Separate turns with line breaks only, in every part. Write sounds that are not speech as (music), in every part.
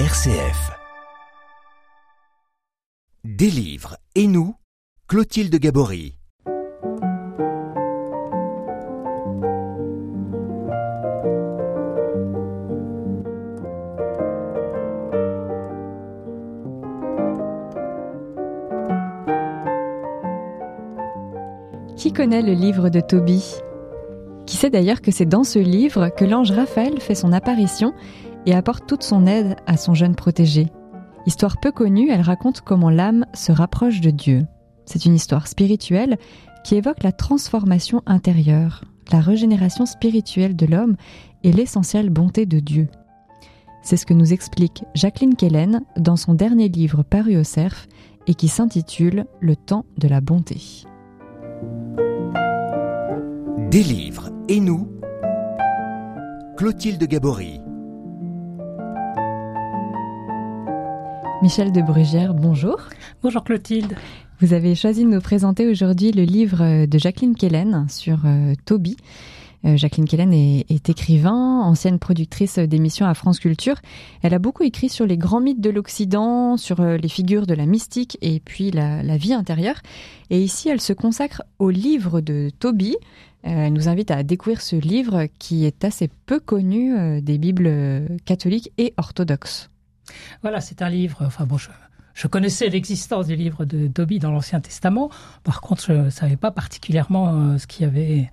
RCF. Des livres et nous, Clotilde Gabory.
Qui connaît le livre de Tobie Qui sait d'ailleurs que c'est dans ce livre que l'ange Raphaël fait son apparition et apporte toute son aide à son jeune protégé. Histoire peu connue, elle raconte comment l'âme se rapproche de Dieu. C'est une histoire spirituelle qui évoque la transformation intérieure, la régénération spirituelle de l'homme et l'essentielle bonté de Dieu. C'est ce que nous explique Jacqueline Kellen dans son dernier livre paru au CERF et qui s'intitule Le temps de la bonté.
Des livres et nous, Clotilde Gabory.
Michel de Brugère, bonjour.
Bonjour Clotilde.
Vous avez choisi de nous présenter aujourd'hui le livre de Jacqueline Kellen sur euh, Toby. Euh, Jacqueline Kellen est, est, écrivain, ancienne productrice d'émissions à France Culture. Elle a beaucoup écrit sur les grands mythes de l'Occident, sur euh, les figures de la mystique et puis la, la, vie intérieure. Et ici, elle se consacre au livre de Toby. Euh, elle nous invite à découvrir ce livre qui est assez peu connu euh, des Bibles catholiques et orthodoxes.
Voilà, c'est un livre. Enfin bon, je, connaissais l'existence du livre de Tobie dans l'Ancien Testament. Par contre, je ne savais pas particulièrement euh, ce qu'il y avait,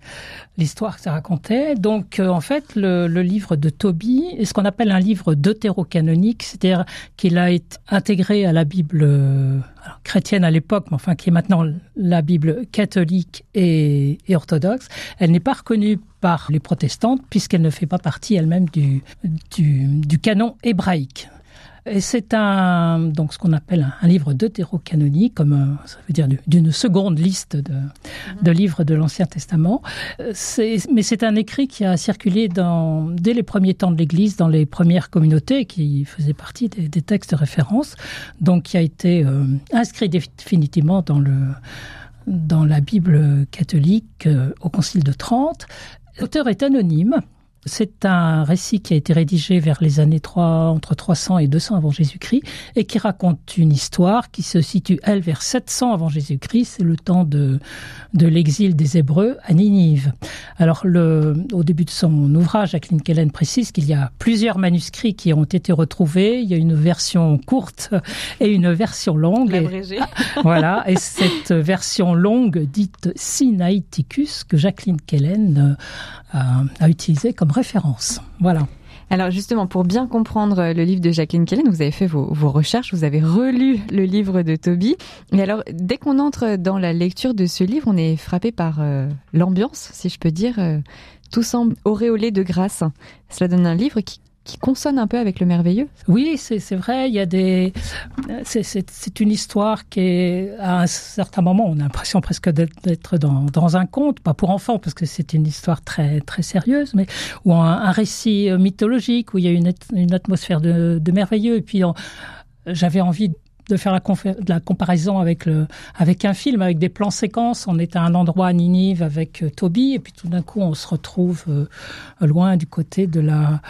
l'histoire que ça racontait. Donc, euh, en fait, le, livre de Tobie est ce qu'on appelle un livre deutérocanonique, c'est-à-dire qu'il a été intégré à la Bible euh, chrétienne à l'époque, mais enfin qui est maintenant la Bible catholique et, orthodoxe. Elle n'est pas reconnue par les protestantes puisqu'elle ne fait pas partie elle-même du, du canon hébraïque. C'est un donc ce qu'on appelle un, un livre deutérocanonique, comme euh, ça veut dire d'une seconde liste de, de livres de l'Ancien Testament. Mais c'est un écrit qui a circulé dans, dès les premiers temps de l'Église, dans les premières communautés, qui faisait partie des, des textes de référence, donc qui a été euh, inscrit définitivement dans le dans la Bible catholique euh, au Concile de Trente. L'auteur est anonyme. C'est un récit qui a été rédigé vers les années 3, entre 300 et 200 avant Jésus-Christ et qui raconte une histoire qui se situe, elle, vers 700 avant Jésus-Christ. C'est le temps de, de l'exil des Hébreux à Ninive. Alors, le, au début de son ouvrage, Jacqueline Kellen précise qu'il y a plusieurs manuscrits qui ont été retrouvés. Il y a une version courte et une version longue.
Et, (laughs)
voilà. Et cette version longue, dite Sinaiticus, que Jacqueline Kellen a, a utilisée comme référence. Voilà.
Alors justement, pour bien comprendre le livre de Jacqueline Kellen, vous avez fait vos, recherches, vous avez relu le livre de Toby. Et alors, dès qu'on entre dans la lecture de ce livre, on est frappé par euh, l'ambiance, si je peux dire. Euh, tout semble auréolé de grâce. Cela donne un livre qui qui consonne un peu avec le merveilleux.
Oui, c'est vrai. Il y a des. C'est une histoire qui est à un certain moment, on a l'impression presque d'être dans, dans un conte, pas pour enfants parce que c'est une histoire très très sérieuse, mais ou un, un récit mythologique où il y a une, une atmosphère de, de merveilleux. Et puis j'avais envie de faire la, comparaison avec, avec un film, avec des plans séquences. On est à un endroit à Ninive avec euh, Toby, et puis tout d'un coup, on se retrouve euh, loin du côté de la,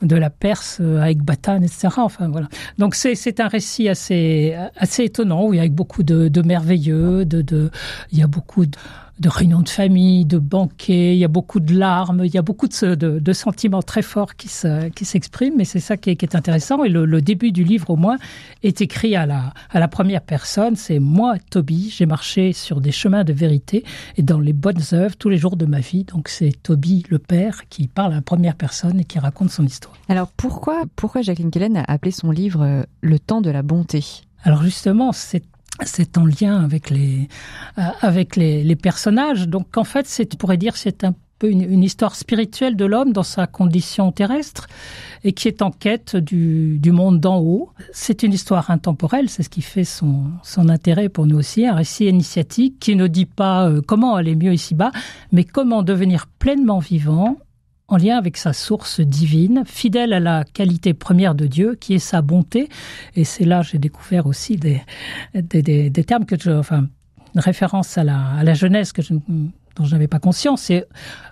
de la Perse euh, avec Batane, etc. Enfin, voilà. Donc, c'est un récit assez, assez étonnant, où il y a beaucoup de, de merveilleux, de, de, il y a beaucoup de de réunions de famille, de banquets, il y a beaucoup de larmes, il y a beaucoup de, de, de sentiments très forts qui s'expriment, se, qui mais c'est ça qui est, qui est, intéressant. Et le, le, début du livre, au moins, est écrit à la, à la première personne. C'est moi, Toby, j'ai marché sur des chemins de vérité et dans les bonnes œuvres tous les jours de ma vie. Donc c'est Toby, le père, qui parle à la première personne et qui raconte son histoire.
Alors pourquoi, pourquoi Jacqueline Kellen a appelé son livre euh, Le temps de la bonté?
Alors justement, c'est c'est en lien avec les euh, avec les, les personnages. Donc en fait c'est pourrait dire c'est un peu une, une histoire spirituelle de l'homme dans sa condition terrestre et qui est en quête du, du monde d'en haut. C'est une histoire intemporelle c'est ce qui fait son, son intérêt pour nous aussi. Un récit initiatique qui ne dit pas euh, comment aller mieux ici bas mais comment devenir pleinement vivant en lien avec sa source divine, fidèle à la qualité première de Dieu, qui est sa bonté. Et c'est là j'ai découvert aussi des, des, termes que je, enfin, une référence à la, à la jeunesse que dont je n'avais pas conscience. Et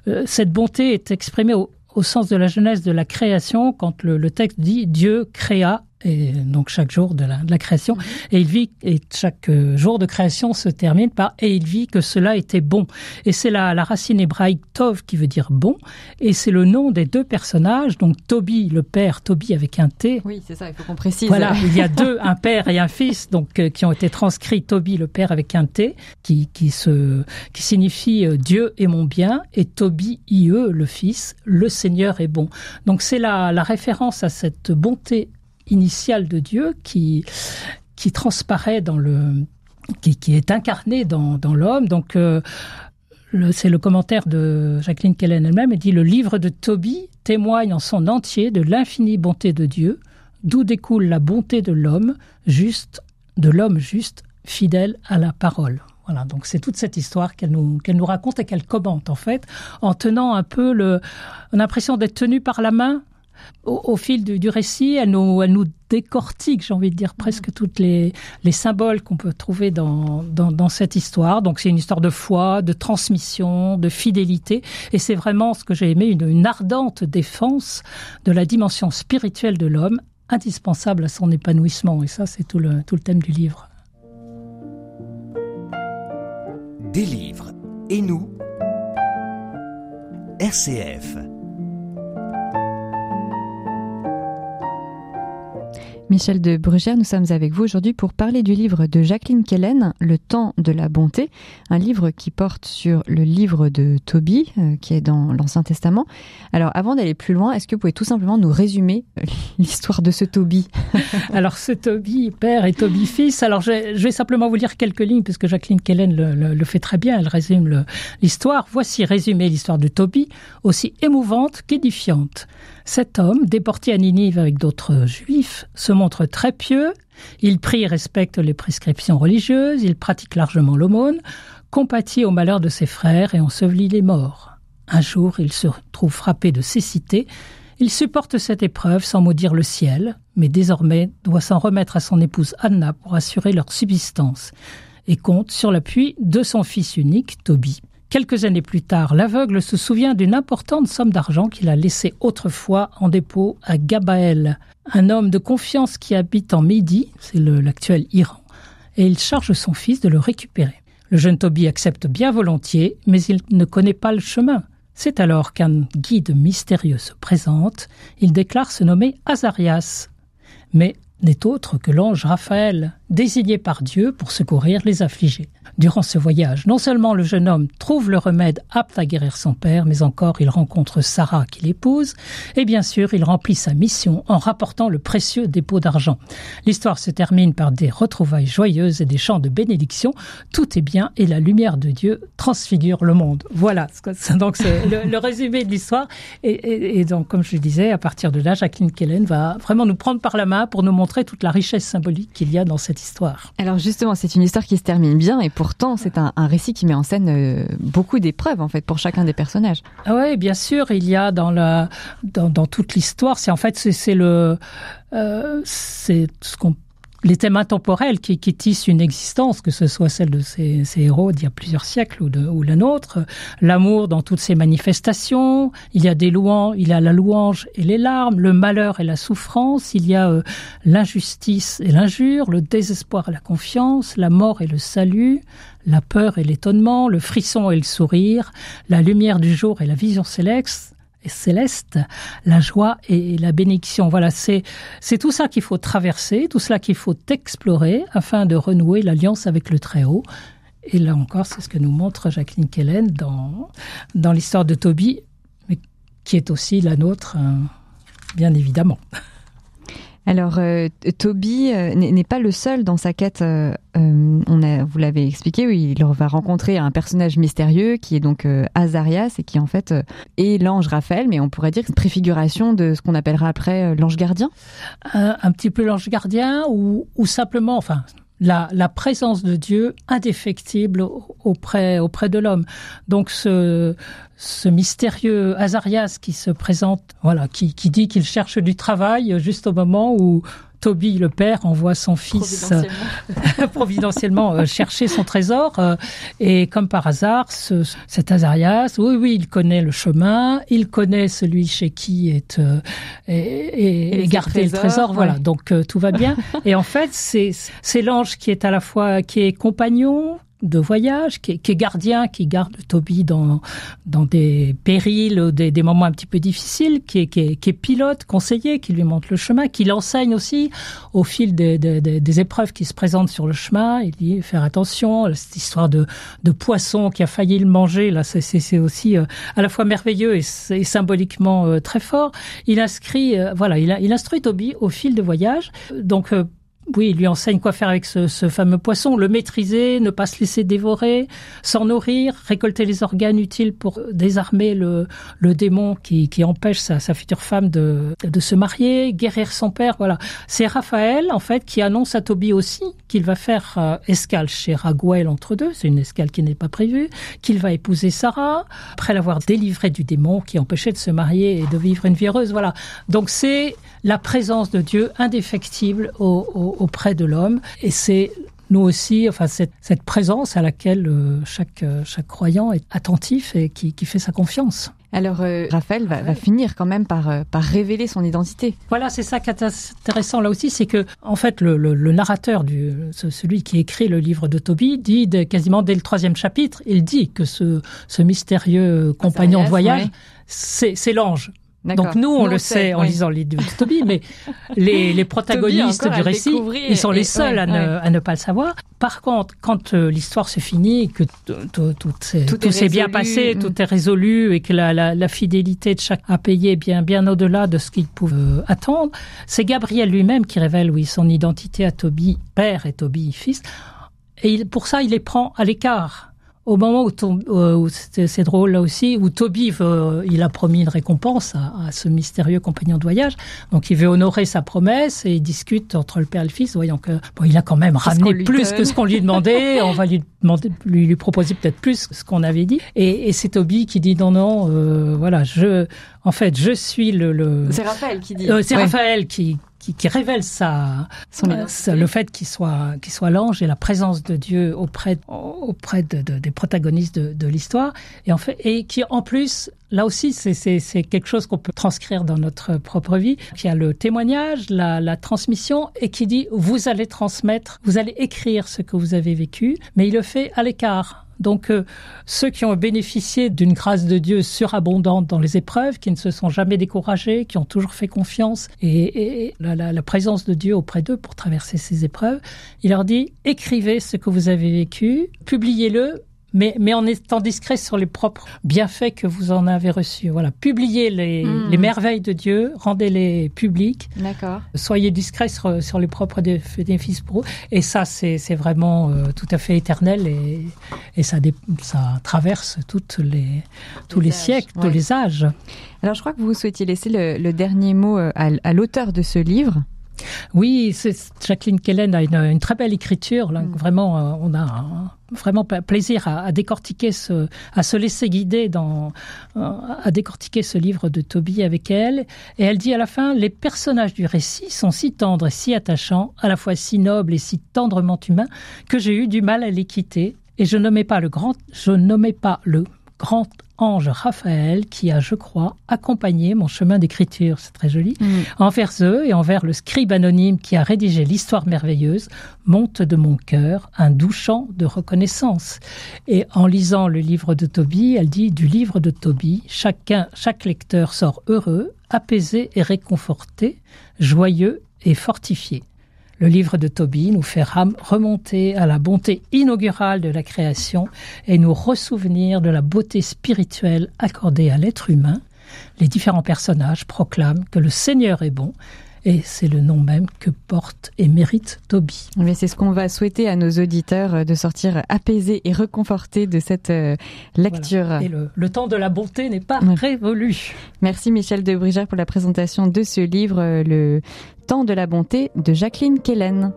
euh, cette bonté est exprimée au, au sens de la jeunesse de la création quand le texte dit Dieu créa et donc chaque jour de la, de la création.
Mhm.
Et il vit, et chaque euh, jour de création se termine par et il vit que cela était bon. Et c'est la, la racine hébraïque tov qui veut dire bon, et c'est le nom des deux personnages. Donc Toby, le père, Toby avec un T.
Oui, c'est ça, il faut qu'on précise.
Voilà, (laughs) il y a deux, un père et un fils, donc euh, qui ont été transcrits. Toby, le père avec un T, qui qui se qui signifie euh, Dieu est mon bien, et Toby, ie, le fils, le Seigneur est bon. Donc c'est la la référence à cette bonté initiale de Dieu qui qui transparaît dans le qui, qui est incarné dans, dans l'homme. Donc euh, c'est le commentaire de Jacqueline Kellen elle-même. Elle dit le livre de Tobie témoigne en son entier de l'infinie bonté de Dieu, d'où découle la bonté de l'homme juste, de l'homme juste, fidèle à la parole. Voilà, donc c'est toute cette histoire qu'elle nous, nous raconte et qu'elle commente en fait, en tenant un peu l'impression d'être tenu par la main au, au fil du, du récit, elle nous, elle nous décortique, j'ai envie de dire, presque toutes les, les symboles qu'on peut trouver dans, dans, dans cette histoire. Donc c'est une histoire de foi, de transmission, de fidélité. Et c'est vraiment ce que j'ai aimé, une, une ardente défense de la dimension spirituelle de l'homme, indispensable à son épanouissement. Et ça, c'est tout le, tout le thème du livre.
Des livres et nous RCF.
Michel de Brugère, nous sommes avec vous aujourd'hui pour parler du livre de Jacqueline Kellen, Le temps de la bonté, un livre qui porte sur le livre de Tobie, euh, qui est dans l'Ancien Testament. Alors, avant d'aller plus loin, est-ce que vous pouvez tout simplement nous résumer euh, (laughs) l'histoire de ce Tobie? (laughs)
Alors c'est Toby père et Toby fils. Alors je, vais- simplement vous lire quelques lignes parce que Jacqueline Kellen le, le- fait très bien. Elle résume l'histoire. Voici résumé l'histoire de Toby, aussi émouvante qu'édifiante. Cet homme, déporté à Ninive avec d'autres juifs, se montre très pieux. Il prie et respecte les prescriptions religieuses. Il pratique largement l'aumône, compatit au malheur de ses frères et ensevelit les morts. Un jour, il se trouve frappé de cécité il supporte cette épreuve sans maudire le ciel, mais désormais doit s'en remettre à son épouse Anna pour assurer leur subsistance, et compte sur l'appui de son fils unique, Toby. Quelques années plus tard, l'aveugle se souvient d'une importante somme d'argent qu'il a laissée autrefois en dépôt à Gabaël, un homme de confiance qui habite en Midi, c'est l'actuel Iran, et il charge son fils de le récupérer. Le jeune Toby accepte bien volontiers, mais il ne connaît pas le chemin. C'est alors qu'un guide mystérieux se présente. Il déclare se nommer Azarias, mais n'est autre que l'ange Raphaël, désigné par Dieu pour secourir les affligés. Durant ce voyage, non seulement le jeune homme trouve le remède apte à guérir son père, mais encore il rencontre Sarah qui l'épouse, et bien sûr il remplit sa mission en rapportant le précieux dépôt d'argent. L'histoire se termine par des retrouvailles joyeuses et des chants de bénédiction. Tout est bien et la lumière de Dieu transfigure le monde. Voilà, donc c'est le, résumé de l'histoire. Et, donc, comme je le disais, à partir de là, Jacqueline Kellen va vraiment nous prendre par la main pour nous montrer toute la richesse symbolique qu'il y a dans cette histoire.
Alors justement, c'est une histoire qui se termine bien, et pourtant c'est un, récit qui met en scène euh, beaucoup d'épreuves en fait pour chacun des personnages.
Ah ouais, bien sûr, il y a dans la dans, toute l'histoire, c'est en fait c'est le euh, c'est ce qu'on les thèmes intemporels qui, qui tissent une existence, que ce soit celle de ces, héros d'il y a plusieurs siècles ou, de, la nôtre, l'amour dans toutes ses manifestations, il y a des louanges, il y a la louange et les larmes, le malheur et la souffrance, il y a euh, l'injustice et l'injure, le désespoir et la confiance, la mort et le salut, la peur et l'étonnement, le frisson et le sourire, la lumière du jour et la vision céleste, céleste, la joie et la bénédiction. Voilà, c'est c'est tout ça qu'il faut traverser, tout cela qu'il faut explorer afin de renouer l'alliance avec le Très-Haut. Et là encore, c'est ce que nous montre Jacqueline Kellen dans dans l'histoire de Toby, mais qui est aussi la nôtre, euh, bien évidemment. (laughs)
Alors, euh, Toby euh, n'est pas le seul dans sa quête. euh, on a, vous l'avez expliqué, oui, il va rencontrer un personnage mystérieux qui est donc Azarias et qui en fait est l'ange Raphaël, mais on pourrait dire une préfiguration de ce qu'on appellera après l'ange gardien.
un, petit peu l'ange gardien ou simplement, enfin, la, la présence de Dieu indéfectible auprès, auprès de l'homme. Donc ce, ce mystérieux Azarias qui se présente, voilà, qui, qui dit qu'il cherche du travail juste au moment où Toby, le père, envoie son fils (laughs) providentiellement, euh, chercher son trésor. Euh, et comme par hasard, ce, cet Azarias, oui, oui, il connaît le chemin, il connaît celui chez qui est, euh, et, gardé le trésor. Voilà, donc tout va bien. (laughs) et en fait, c'est l'ange qui est à la fois qui est compagnon, de voyage, qui est, gardien, qui garde Toby dans, dans des périls, des, des moments un petit peu difficiles, qui est, qui est, qui est pilote, conseiller, qui lui montre le chemin, qui l'enseigne aussi au fil des, des, des, épreuves qui se présentent sur le chemin. Il dit faire attention, cette histoire de, de poisson qui a failli le manger, là, c'est aussi euh, à la fois merveilleux et, symboliquement euh, très fort. Il inscrit, euh, voilà, il, il instruit Toby au fil de voyage. Donc, oui, il lui enseigne quoi faire avec ce, fameux poisson, le maîtriser, ne pas se laisser dévorer, s'en nourrir, récolter les organes utiles pour désarmer le, le démon qui, qui empêche sa, sa, future femme de, de se marier, guérir son père. Voilà, c'est Raphaël en fait qui annonce à Toby aussi qu'il va faire euh, escale chez Raguel entre deux. C'est une escale qui n'est pas prévue. Qu'il va épouser Sarah après l'avoir délivré du démon qui empêchait de se marier et de vivre une vie heureuse. Voilà. Donc c'est la présence de Dieu indéfectible auprès de l'homme. Et c'est nous aussi, enfin cette, cette présence à laquelle euh, chaque, euh, chaque croyant est attentif et qui, qui fait sa confiance.
Alors euh, Raphaël va, va, finir quand même par, par révéler son identité.
Voilà, c'est ça qui est intéressant là aussi, c'est que en fait le, le, narrateur, du, celui qui écrit le livre de Tobie, dit quasiment dès le troisième chapitre, il dit que ce, ce mystérieux compagnon de voyage, c'est l'ange. Donc nous, on le sait, en lisant les de Toby, mais (laughs) les, les protagonistes du récit, ils sont les seuls à, ne, à, ne, pas le savoir. Par contre, quand euh, l'histoire se finit, que tout s'est bien passé, mm. tout est résolu et que la, la, la, fidélité de chacun a payé bien, bien au-delà de ce qu'il pouvait euh, attendre, c'est Gabriel lui-même qui révèle, oui, son identité à Toby père et Toby fils. Et il, pour ça, il les prend à l'écart au moment où, euh, c'est drôle là aussi, où Toby veut, il a promis une récompense à, ce mystérieux compagnon de voyage, donc il veut honorer sa promesse et il discute entre le père et le fils, voyant que bon, il a quand même ramené plus que ce qu'on lui demandait, (laughs) on va lui demander, lui, lui proposer peut-être plus que ce qu'on avait dit, et, et c'est Toby qui dit non non, euh, voilà, je, en fait, je suis le. le...
C'est Raphaël qui dit.
Euh, c'est Raphaël qui, qui, qui révèle ça, euh, le fait qu'il soit, qu'il soit l'ange et la présence de Dieu auprès, auprès de, de, des protagonistes de, de l'histoire, et en fait, et qui en plus, là aussi, c'est quelque chose qu'on peut transcrire dans notre propre vie. Y a le témoignage, la, la transmission, et qui dit vous allez transmettre, vous allez écrire ce que vous avez vécu, mais il le fait à l'écart donc euh, ceux qui ont bénéficié d'une grâce de Dieu surabondante dans les épreuves, qui ne se sont jamais découragés, qui ont toujours fait confiance et, et la, la, présence de Dieu auprès d'eux pour traverser ces épreuves, il leur dit écrivez ce que vous avez vécu, publiez-le mais, mais en étant discret sur les propres bienfaits que vous en avez reçus. Voilà, publiez les, mmh. les merveilles de Dieu, rendez-les publiques.
D'accord.
Soyez discret sur, sur les propres bénéfices pour vous. Et ça, c'est vraiment euh, tout à fait éternel et, et ça, ça traverse toutes les, tous les, siècles, tous les âges.
Alors, je crois que vous souhaitiez laisser le, le dernier mot euh, à, à l'auteur de ce livre.
Oui, Jacqueline Kellen a une, une, très belle écriture. Là, mm. Vraiment, euh, on a vraiment plaisir à, décortiquer ce, à se laisser guider dans, euh, à décortiquer ce livre de Toby avec elle. Et elle dit à la fin, les personnages du récit sont si tendres et si attachants, à la fois si nobles et si tendrement humains, que j'ai eu du mal à les quitter. Et je nommais pas le grand, je nommais pas le grand ange Raphaël qui a, je crois, accompagné mon chemin d'écriture, c'est très joli, mmh. envers eux et envers le scribe anonyme qui a rédigé l'histoire merveilleuse, monte de mon cœur un doux chant de reconnaissance. Et en lisant le livre de Tobie, elle dit du livre de Tobie, chacun, chaque lecteur sort heureux, apaisé et réconforté, joyeux et fortifié. Le livre de Tobie nous fait remonter à la bonté inaugurale de la création et nous ressouvenir de la beauté spirituelle accordée à l'être humain. Les différents personnages proclament que le Seigneur est bon et c'est le nom même que porte et mérite Toby.
Mais c'est ce qu'on va souhaiter à nos auditeurs euh, de sortir apaisés et reconfortés de cette euh, lecture. Voilà.
Et le, le, temps de la bonté n'est pas révolu.
Merci Michel de Brigère pour la présentation de ce livre, euh, le temps de la bonté de Jacqueline Kellen.